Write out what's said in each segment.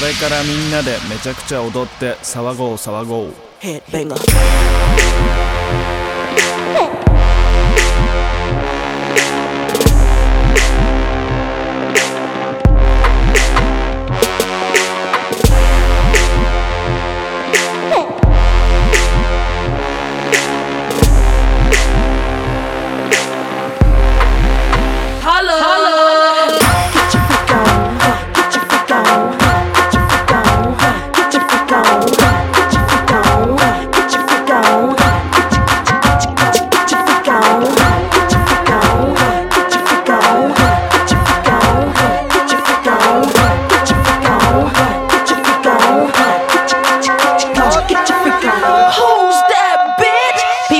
れからみんなでめちゃくちゃ踊って騒ごう騒ごう Headbanger. Holla, holla. Get your freak on, get your freak on,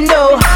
me know.